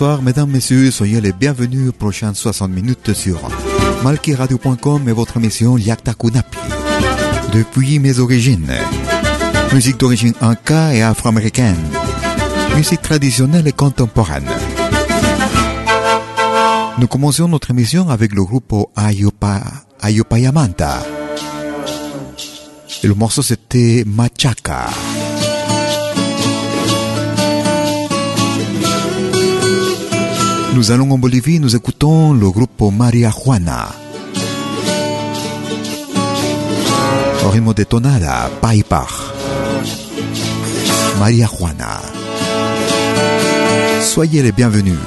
Bonsoir mesdames, messieurs, soyez les bienvenus aux prochaines 60 minutes sur malkiradio.com et votre émission Yakta Kunapi. Depuis mes origines, musique d'origine inca et afro-américaine, musique traditionnelle et contemporaine. Nous commençons notre émission avec le groupe Ayopa, Ayopayamanta. Et le morceau c'était Machaca. Nous allons en Bolivie, nous écoutons le groupe Maria Juana. Rythme de tonada, Paipar. Maria Juana. Soyez les bienvenus.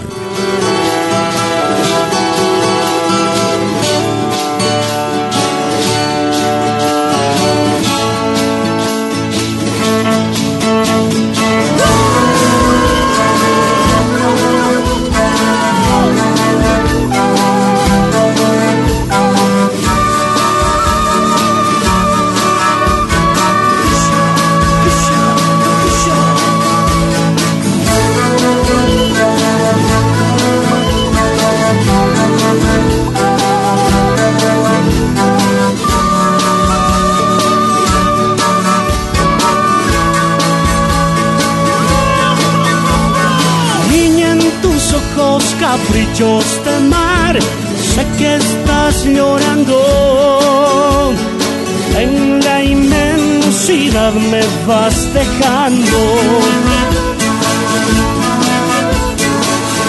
Caprichos de mar, sé que estás llorando. En la inmensidad me vas dejando.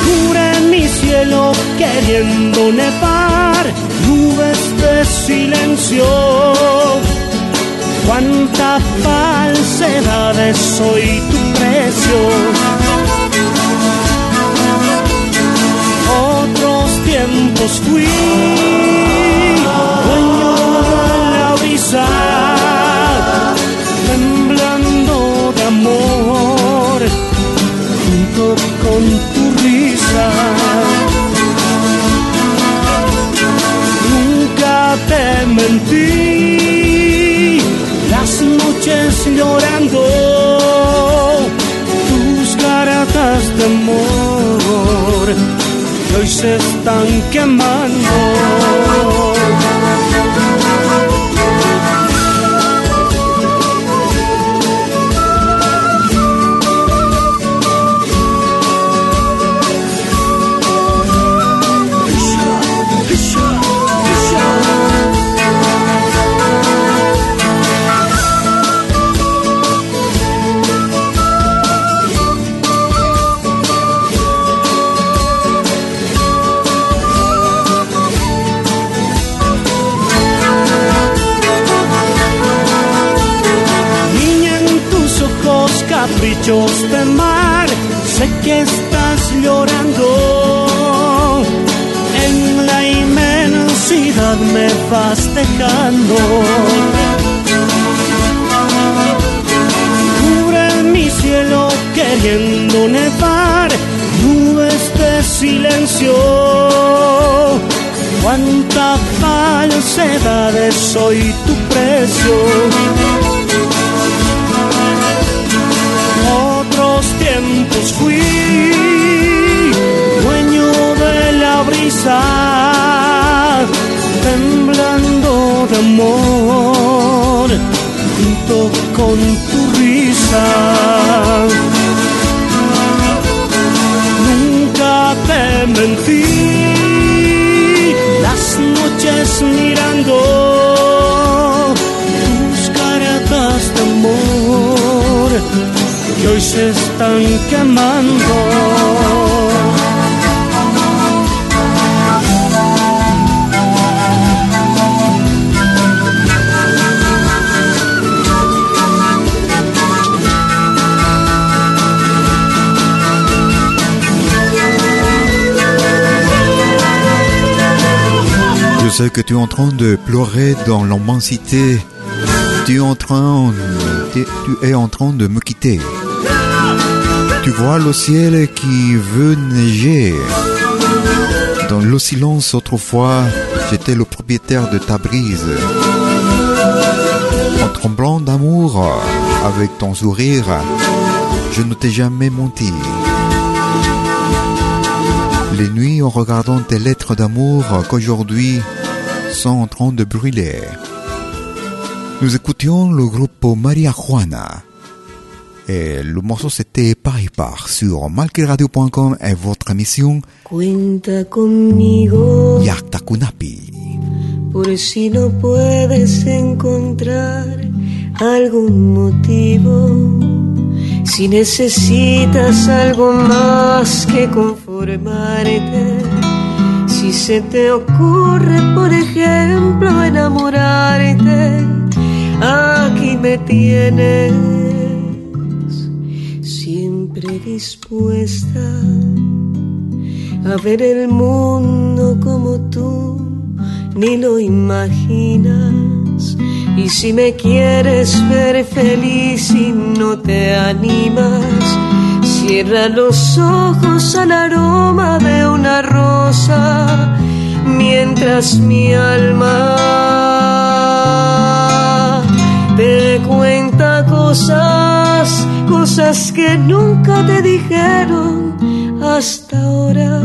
Cura mi cielo queriendo nevar, nubes de silencio. Cuánta falsedad es hoy tu precio tiempos fui dueño de la brisa, temblando de amor junto con tu risa. Nunca te mentí, las noches llorando, tus cartas de amor hoy se están quemando. De mar, sé que estás llorando. En la inmensidad me vas dejando. Cubre mi cielo queriendo nevar, nubes de silencio. Cuánta falsedad es hoy tu precio tiempos fui dueño de la brisa, temblando de amor junto con tu risa. Nunca te mentí, las noches mirando tus caratas de amor que hoy se Je sais que tu es en train de pleurer dans l'immensité. Tu es en train, tu es en train de me quitter. Tu vois le ciel qui veut neiger. Dans le silence autrefois, j'étais le propriétaire de ta brise. En tremblant d'amour, avec ton sourire, je ne t'ai jamais menti. Les nuits en regardant tes lettres d'amour qu'aujourd'hui sont en train de brûler. Nous écoutions le groupe Maria Juana. Et le morceau c'était par par sur malqueradio.com et votre émission Cuenta conmigo. Yakta Kunapi. Por si no puedes encontrar algún motivo, si necesitas algo más que conformarte, si se te ocurre, por ejemplo, enamorarte, aquí me tienes predispuesta a ver el mundo como tú ni lo imaginas. Y si me quieres ver feliz y no te animas, cierra los ojos al aroma de una rosa mientras mi alma te cuenta cosas cosas que nunca te dijeron hasta ahora.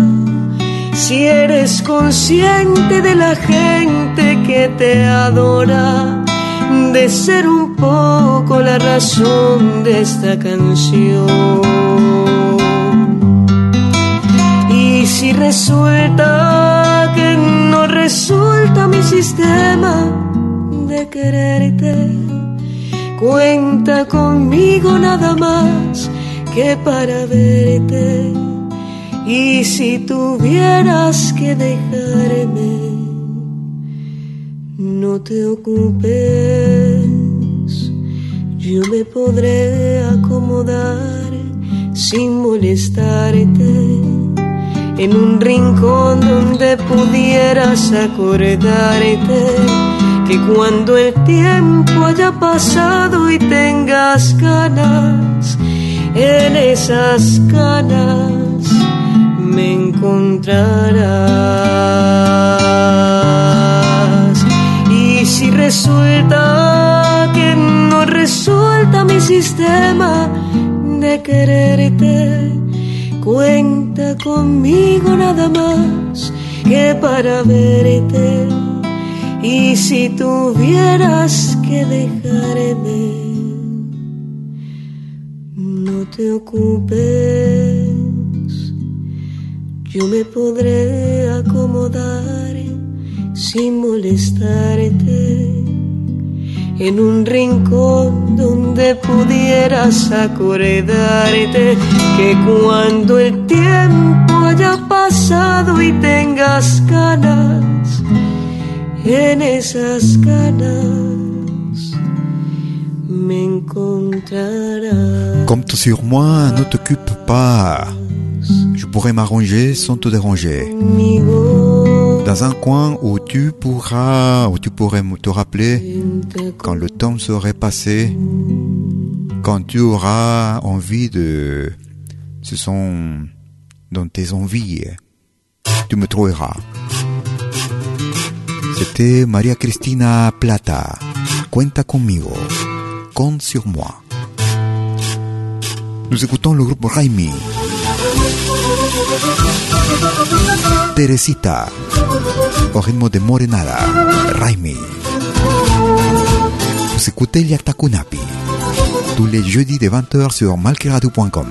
Si eres consciente de la gente que te adora, de ser un poco la razón de esta canción. Y si resulta que no resulta mi sistema de quererte, cuenta conmigo nada más que para verte. Y si tuvieras que dejarme, no te ocupes, yo me podré acomodar sin molestarte en un rincón donde pudieras acordarte que cuando el tiempo haya pasado y tengas ganas, en esas ganas me encontrarás. Y si resulta que no resulta mi sistema de quererte, cuenta conmigo nada más que para verte. Y si tuvieras que dejarme, no te ocupes. Yo me podré acomodar sin molestarte en un rincón donde pudieras acordarte que cuando el tiempo haya pasado y tengas ganas, en esas ganas me encontrarás. Compte sur moi, ne t'occupe pas. Je pourrais m'arranger sans te déranger. Dans un coin où tu pourras, où tu pourrais te rappeler quand le temps serait passé, quand tu auras envie de, ce sont dans tes envies, tu me trouveras. C'était Maria Cristina Plata. Cuenta conmigo. Compte sur moi. Nous écoutons le groupe Raimi. Teresita, au ritmo de Morenada, Raimi. Vous écoutez Liaktakunapi, tous les jeudis de 20h sur malkiradio.com.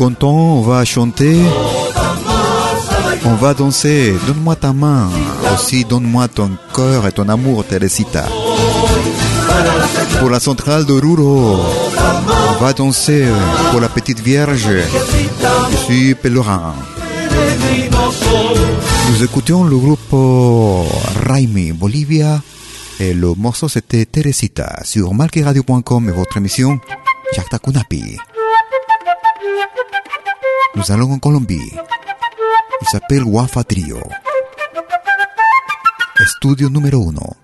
content, on va chanter, on va danser. Donne-moi ta main, aussi donne-moi ton cœur et ton amour, Teresita. Pour la centrale de Ruro, on va danser pour la petite vierge. Je suis pèlerin. Nous écoutions le groupe Raimi Bolivia et le morceau c'était Teresita sur malqueradio.com et votre émission Yakta Kunapi. Nous allons en s'appelle Wafa Trio. Estudio número uno.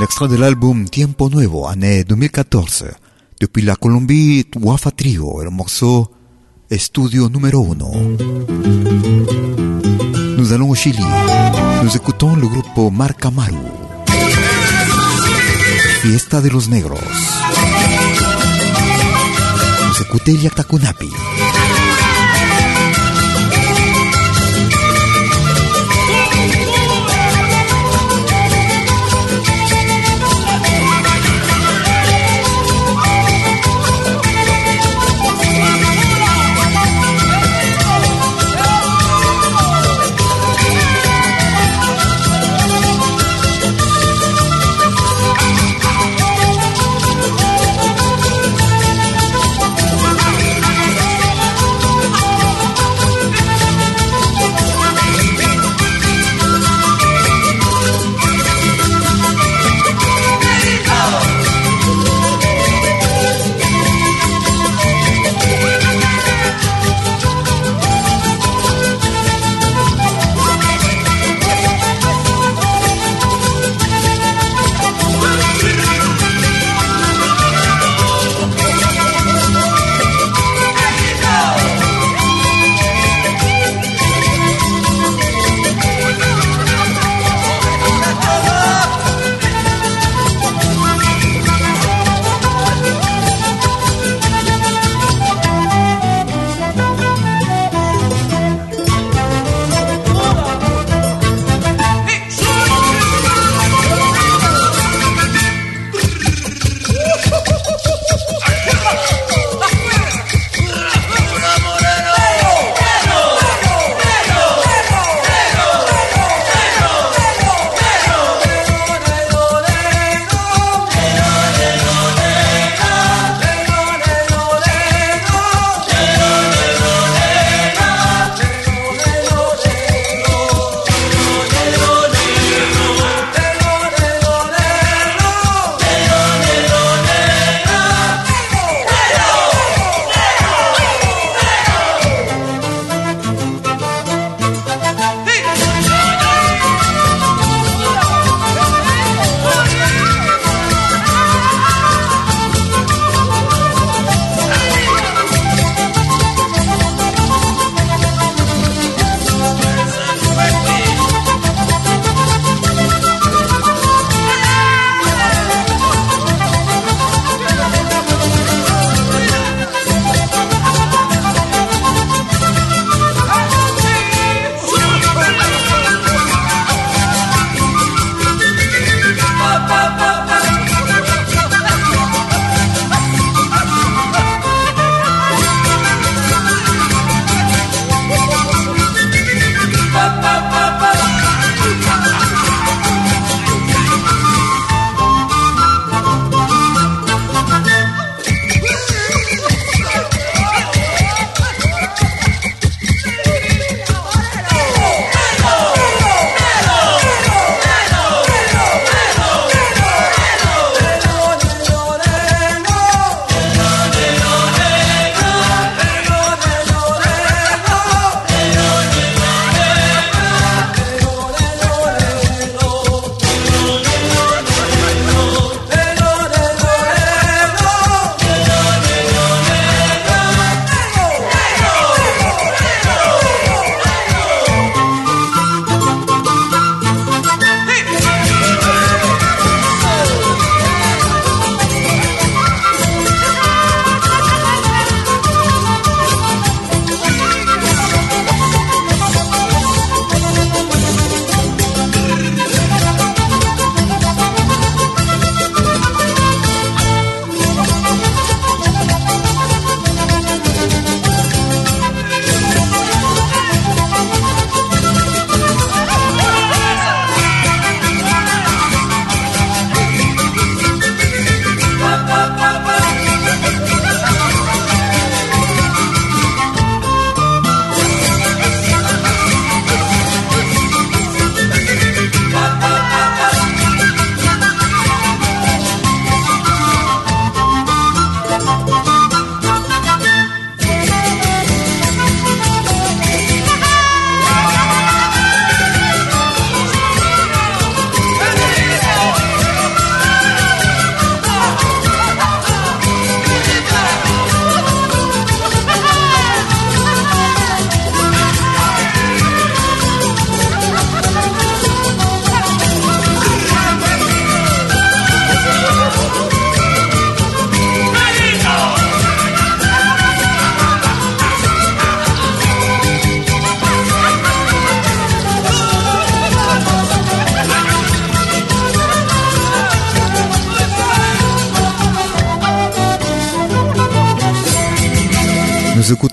Un extra de l'album Tiempo Nuevo, année 2014. Depuis la Colombie, Wafa Trio, el morceau Estudio numéro 1. Nous allons au Chili. Nous écoutons le groupe Marcamaru. Fiesta de los Negros. Nous écoutons Yactacunapi.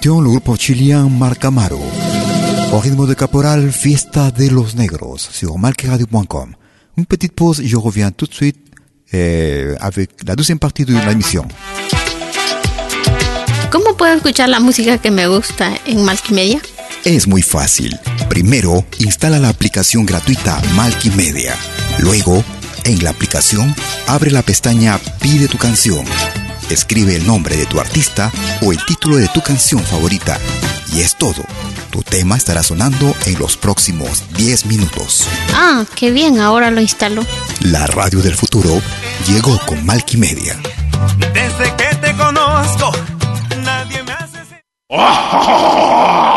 Écoutions le groupe chilien Marcamaro. Au rythme de caporal, Fiesta de los Negros sur malqueradio.com. Une petite pause et je reviens tout de suite eh, avec la deuxième partie de la émission. ¿Cómo puedo escuchar la música que me gusta en Multimedia? Es muy fácil. Primero, instala la aplicación gratuita Multimedia. Luego, en la aplicación, abre la pestaña Pide tu canción. Escribe el nombre de tu artista o el título de tu canción favorita. Y es todo. Tu tema estará sonando en los próximos 10 minutos. Ah, qué bien, ahora lo instalo. La radio del futuro llegó con Multimedia. Desde que te conozco, nadie me hace...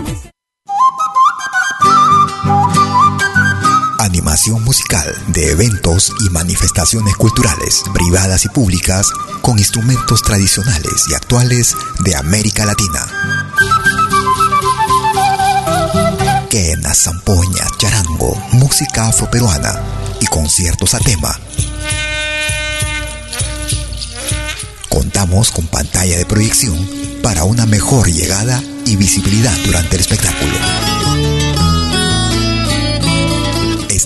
de eventos y manifestaciones culturales, privadas y públicas, con instrumentos tradicionales y actuales de América Latina. Quena, zampoña, charango, música afroperuana y conciertos a tema. Contamos con pantalla de proyección para una mejor llegada y visibilidad durante el espectáculo.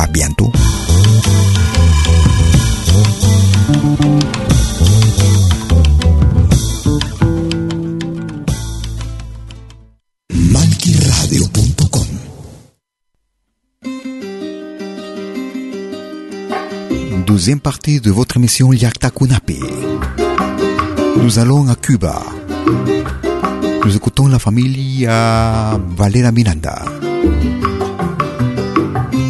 À bientôt. Deuxième partie de votre émission Yakta Kunapi. Nous allons à Cuba. Nous écoutons la famille Valera Miranda.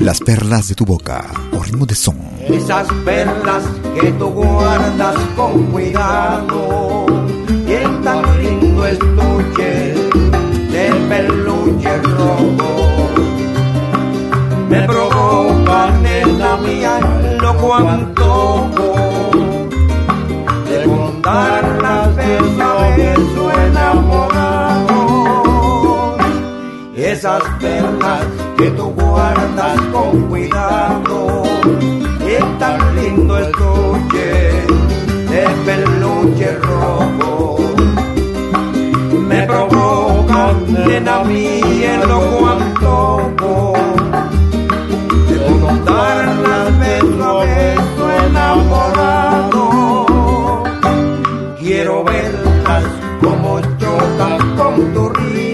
Las perlas de tu boca, au ritmo de son. Esas perlas que tú guardas con cuidado, y es tan lindo estuche de peluche rojo. Me provocan en la mía loco antojo de contarlas beso a beso enamorado. Esas perlas que tú guardas con cuidado, es tan lindo estuche de peluche rojo. Me provocan mí el loco antojo de contarlas beso a beso enamorado. Quiero verlas como chocan con tu risa.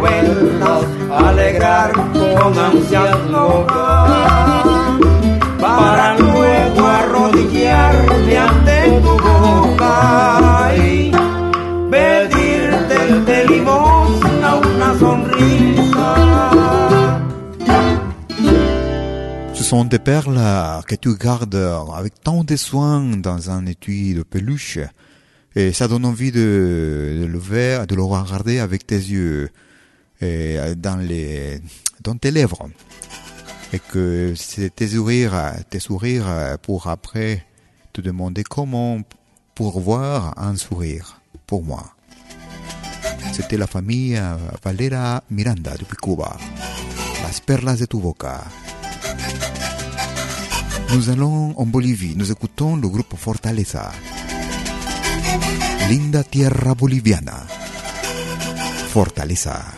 Verlas alegrar con ansias locas. Para luego arrodillarme ante tu boca y pedirte de limosna una sonrisa. Ce sont des perles que tu gardes avec tant de soin dans un étui de peluche. Et ça donne envie de, de le voir, de le regarder avec tes yeux dans les, dans tes lèvres. Et que c'est tes sourires, tes sourires pour après te demander comment pour voir un sourire pour moi. C'était la famille Valera Miranda depuis Cuba. Las perlas de tu boca. Nous allons en Bolivie, nous écoutons le groupe Fortaleza. Linda tierra boliviana. Fortaleza.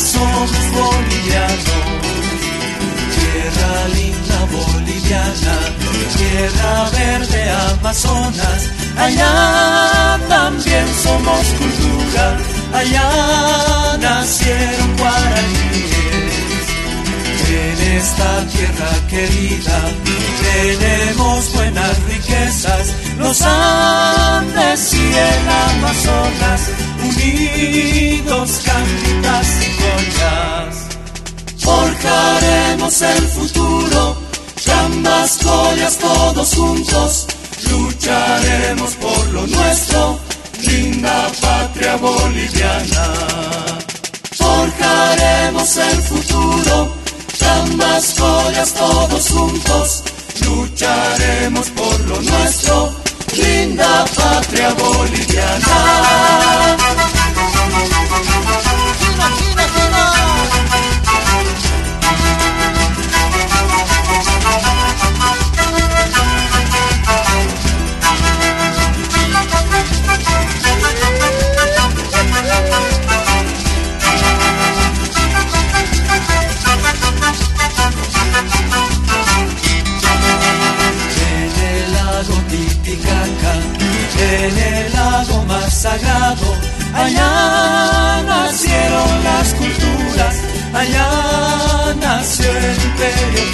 somos bolivianos. Tierra linda boliviana, tierra verde Amazonas, allá también somos cultura, allá nacieron guaraníes. En esta tierra querida tenemos buenas riquezas, los Andes y el Amazonas, unidos y collas. Forjaremos el futuro Chambas, collas, todos juntos, lucharemos por lo nuestro, linda patria boliviana. Forjaremos el futuro, chambas, collas, todos juntos, lucharemos por lo nuestro, linda patria boliviana. Allá nacieron las culturas, allá nació el imperio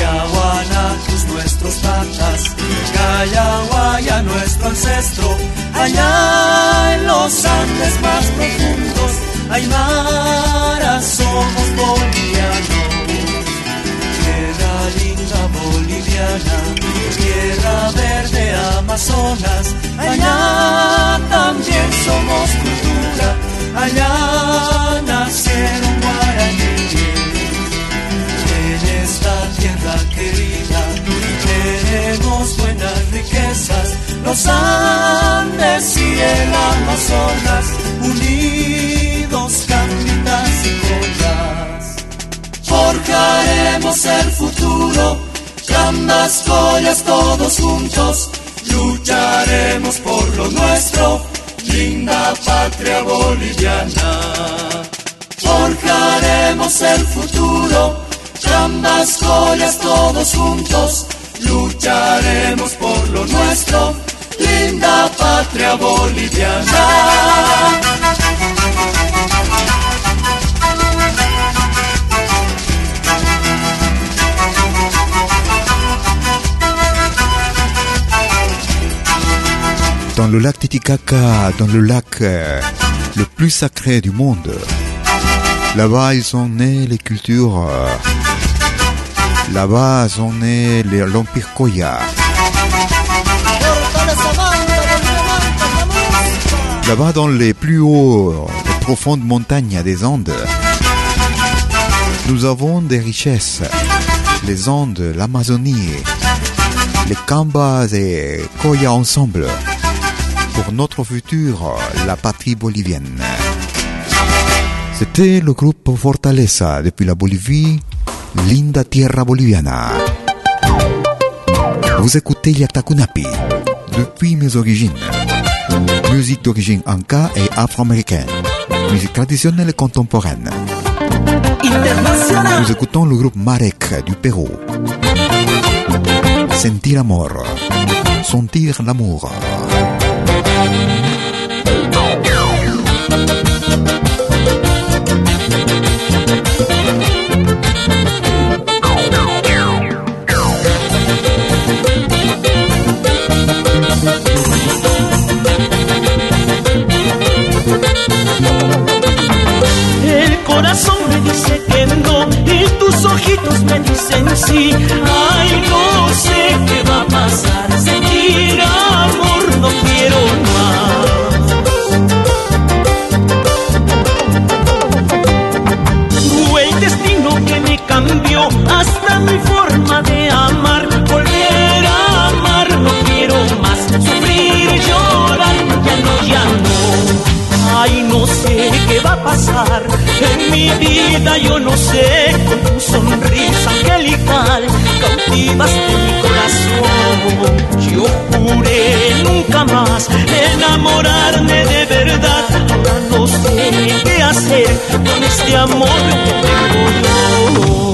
Yahuanatus nuestros patas, Gayahuaya nuestro ancestro, allá en los Andes más profundos, Aymara somos bolivianos, tierra verde Amazonas, allá también somos cultura, allá nacieron guaraníes. En esta tierra querida tenemos buenas riquezas, los Andes y el Amazonas, unidos caminas y collas. Forjaremos el futuro Gambas, collas, todos juntos, lucharemos por lo nuestro, linda patria boliviana. Forjaremos el futuro, gambas, collas, todos juntos, lucharemos por lo nuestro, linda patria boliviana. Dans le lac Titicaca, dans le lac euh, le plus sacré du monde, là-bas ils sont nés les cultures, euh, là-bas sont nés l'Empire Koya. Là-bas dans les plus hauts, les profondes montagnes des Andes, nous avons des richesses. Les Andes, l'Amazonie, les Cambas et Koya ensemble pour notre futur, la patrie bolivienne. C'était le groupe Fortaleza depuis la Bolivie, Linda Tierra Boliviana. Vous écoutez Yatakunapi depuis mes origines. Musique d'origine anka et afro-américaine. Musique traditionnelle et contemporaine. Nous écoutons le groupe Marek du Pérou. Sentir amor. Sentir l'amour. Ojitos me dicen sí. Ay, no sé qué va a pasar. En mi vida, yo no sé. Con tu sonrisa angelical cautivaste mi corazón. Yo juré nunca más enamorarme de verdad. Ahora no sé qué hacer con este amor que tengo yo.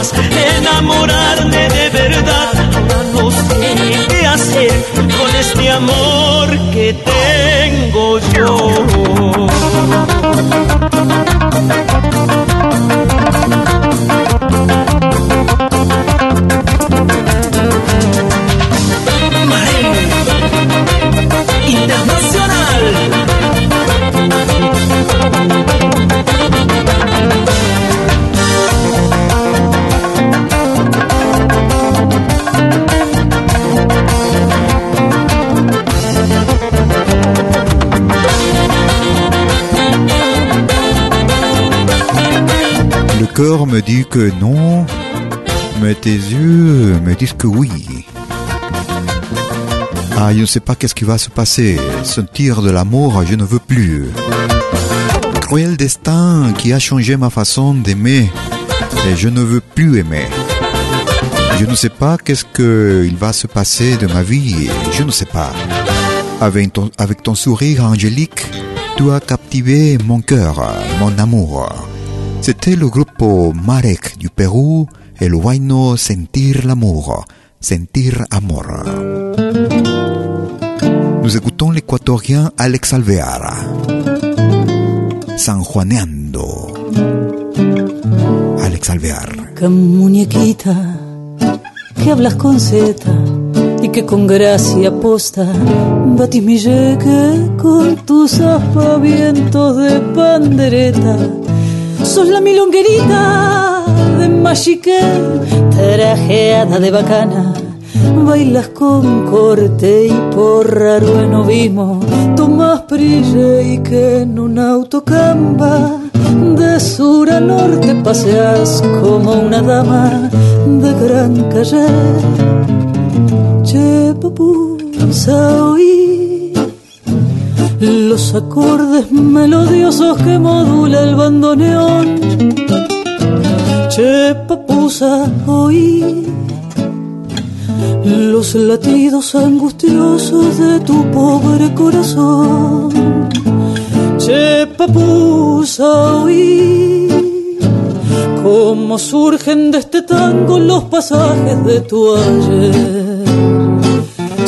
Enamorarme de verdad. No sé qué hacer con este amor que tengo yo. Cœur me dit que non, mais tes yeux me disent que oui. Ah, je ne sais pas qu'est-ce qui va se passer. Sentir de l'amour, je ne veux plus. Cruel destin qui a changé ma façon d'aimer. Et je ne veux plus aimer? Je ne sais pas qu'est-ce qu'il va se passer de ma vie. Je ne sais pas. Avec ton, avec ton sourire angélique, tu as captivé mon cœur, mon amour. C'était le groupe Marek du et le Huayno Sentir l'amour, Sentir amor. Nous écoutons l'équatorien Alex Alvear. San Juaneando. Alex Alvear. Que muñequita, que hablas con zeta y que con gracia posta batís mi yeque con tus aspavientos de pandereta. Sos la milonguerita de machiquel, trajeada de bacana. Bailas con corte y por raro enovismo Tomás prille y que en un autocamba De sur a norte paseas como una dama de gran calle Che, papusa, oí los acordes melodiosos que modula el bandoneón. Che, papusa, oí los latidos angustiosos de tu pobre corazón. Che, papusa, oí cómo surgen de este tango los pasajes de tu ayer.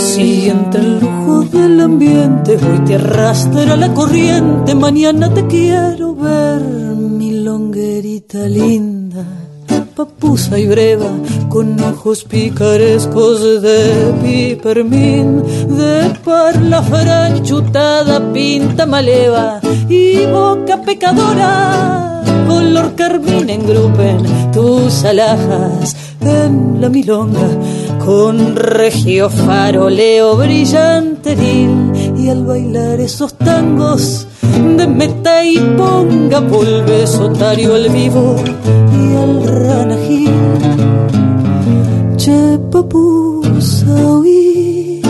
Si entre el lujo del ambiente. Hoy te arrastra la corriente, mañana te quiero ver, mi longuerita linda, papusa y breva, con ojos picarescos de pipermín, de parla franchutada, pinta maleva y boca pecadora, color carmín engrupen tus alhajas en la milonga con regio faroleo brillanteril y al bailar esos tangos de meta y ponga volve sotario al vivo y al ranajil che papusa oí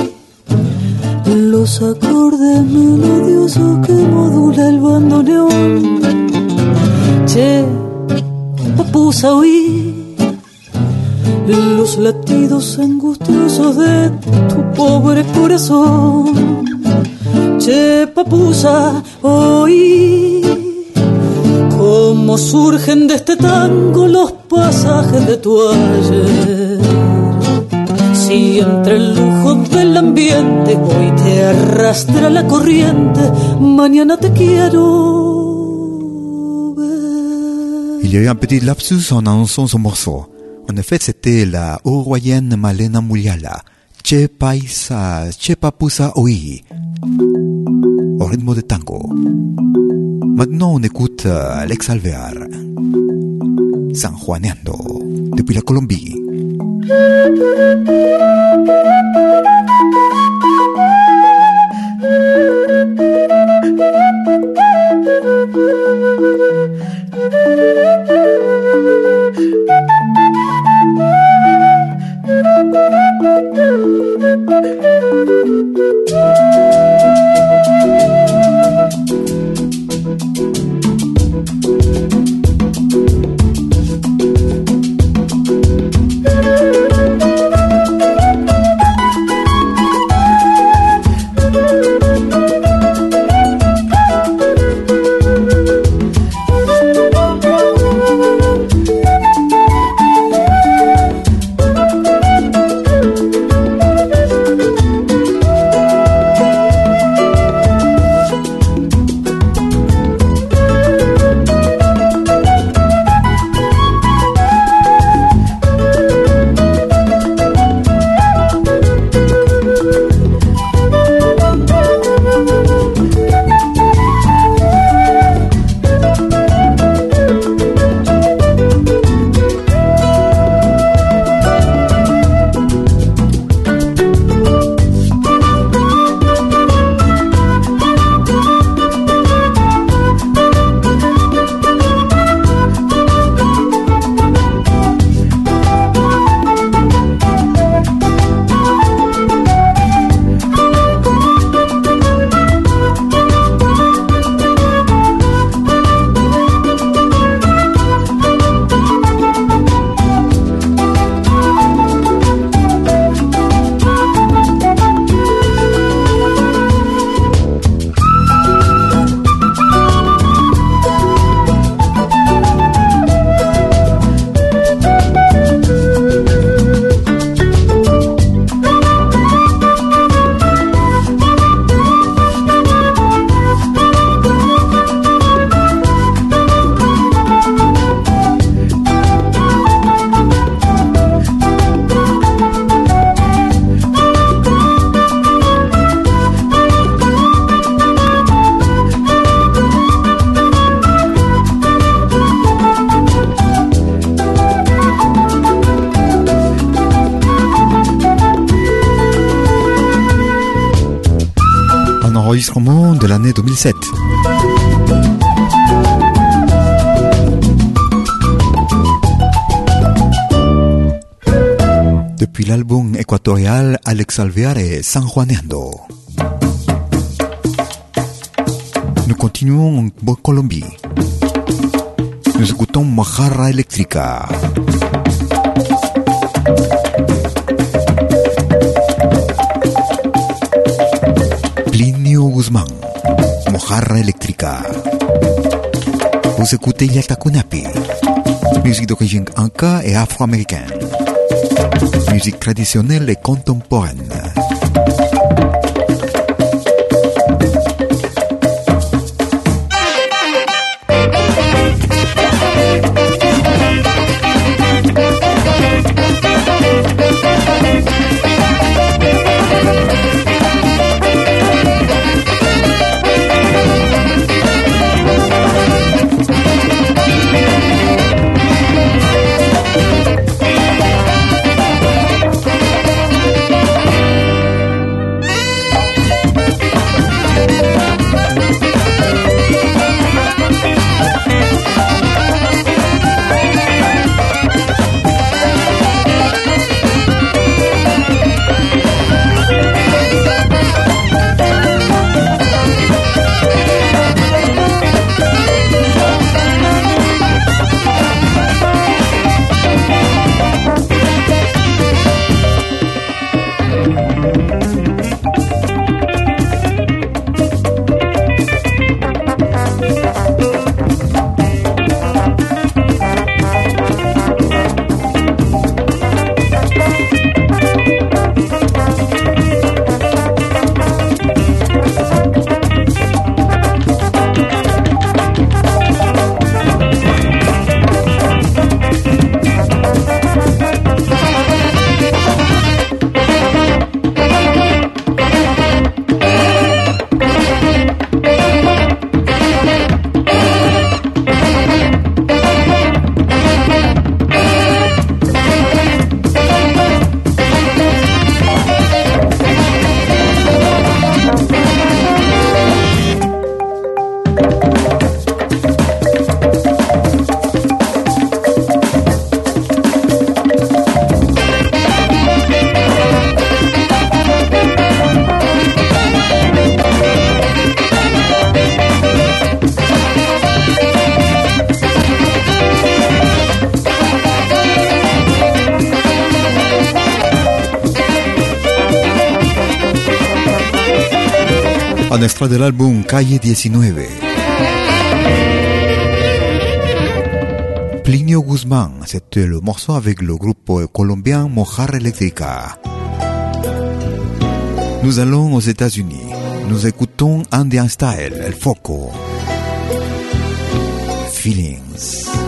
los acordes melodiosos que modula el bandoneón. Che papusa los latidos angustiosos de tu pobre corazón. Che, papusa, oí cómo surgen de este tango los pasajes de tu ayer. Si entre el lujo del ambiente hoy te arrastra la corriente, mañana te quiero ver. Il y a eu un petit lapsus en annonçant ce morceau. En effet, c'était la uruguayenne Malena Muliala, Che Paisa, Che Papusa Oi, au rythme de tango. Maintenant, on écoute Alex Alvear, San Juaneando, depuis la Colombie. L'album équatorial Alex Alveare San. Nous continuons en Colombie. Nous écoutons Mojarra Eléctrica. Guzmán, Mojarra Eléctrica. Vous écoutez Yalta Kunapi, musique d'origine anka et afro-américaine, musique traditionnelle et contemporaine. Del álbum Calle 19. Plinio Guzmán, c'était le morceau avec le groupe colombien Mojar Electrica. Nous allons aux États-Unis. Nous écoutons Indian Style, El Foco. Feelings.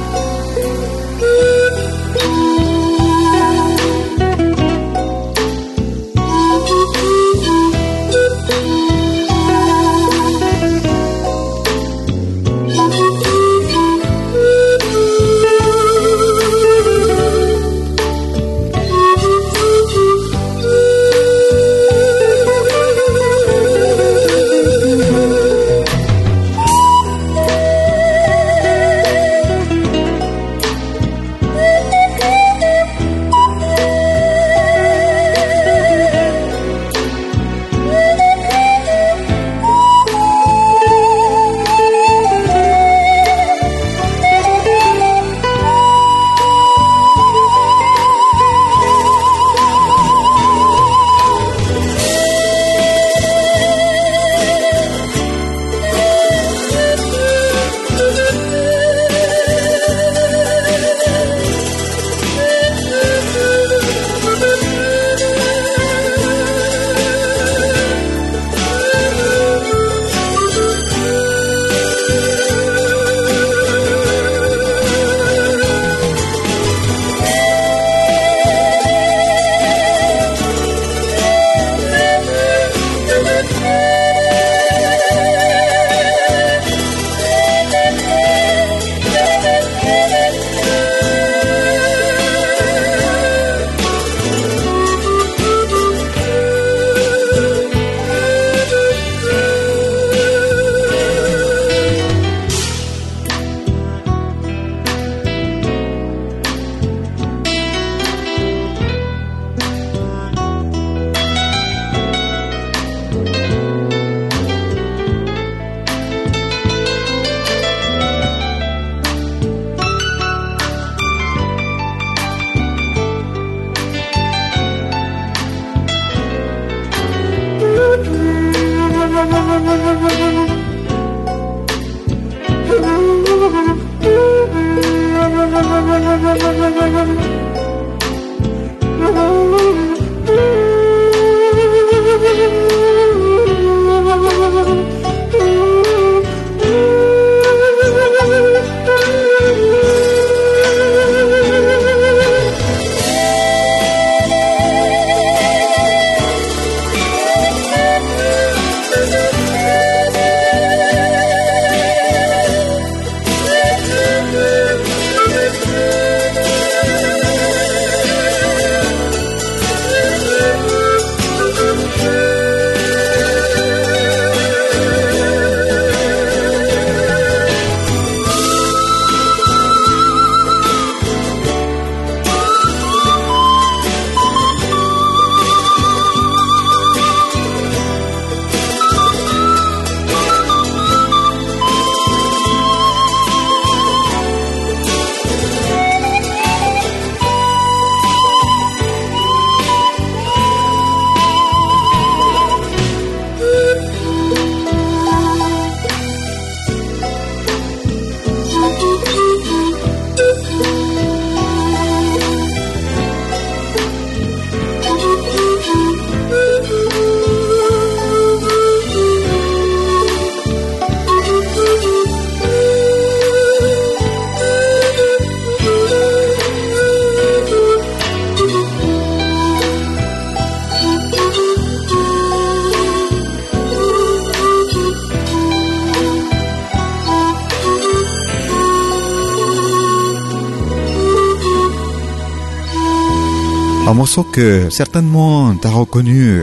Que certainement tu as reconnu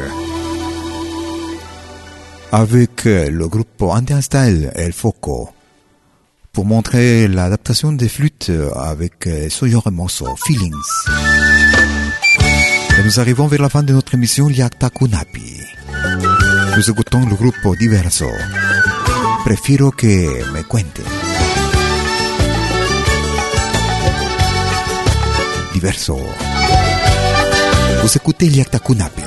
avec le groupe Style El Foco pour montrer l'adaptation des flûtes avec ce morceau Feelings. Nous arrivons vers la fin de notre émission Liakta Kunapi. Nous écoutons le groupe Diverso. Prefiero que me cuente. Diverso. Vous écoutez Liakta Kunapi.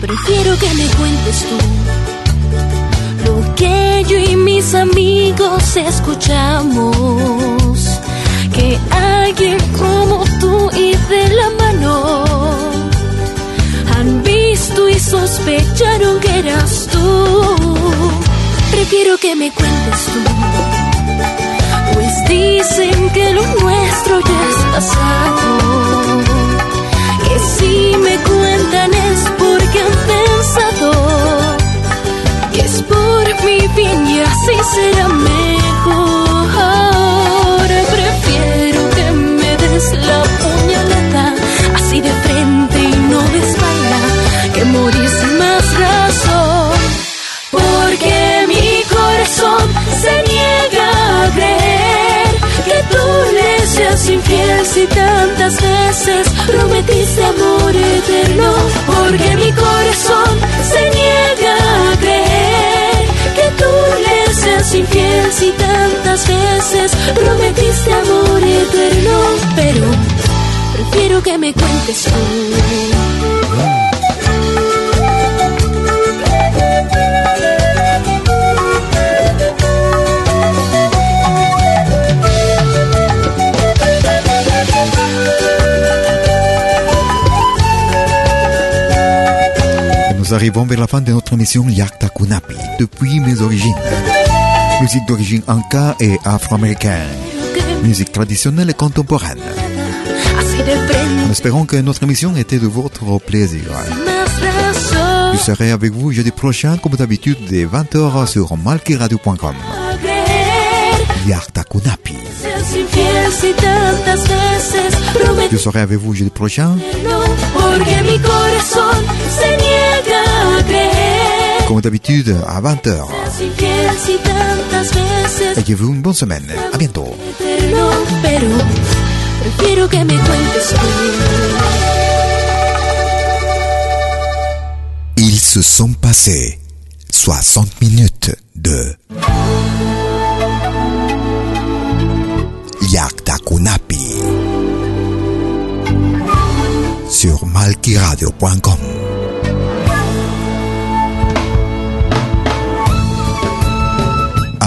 Prefiero que me cuentes tú lo que yo y mis amigos escuchamos. Que alguien como tú y de la mano han visto y sospecharon que eras tú. Prefiero que me cuentes tú, dicen que lo nuestro ya es pasado. Que si me cuentan es porque han pensado que es por mi bien y así será. Prometiste amor eterno. Porque mi corazón se niega a creer que tú le seas infiel si tantas veces prometiste amor eterno. Pero prefiero que me cuentes tú. Arrivons vers la fin de notre émission Yakta Kunapi, depuis mes origines. Musique d'origine anka et afro-américaine. Musique traditionnelle et contemporaine. Nous espérons que notre émission était de votre plaisir. Je serai avec vous jeudi prochain, comme d'habitude, dès 20h sur malkiradio.com. a creer Yakta Kunapi. Je serai avec vous jeudi prochain. Comme d'habitude, à 20h. Seas infiel si tantas veces Ayez-vous une bonne semaine. À bientôt. eterno, pero prefiero que me cuentes tú. Ils se sont passés 60 minutes de Yakta Kunapi sur malkiradio.com.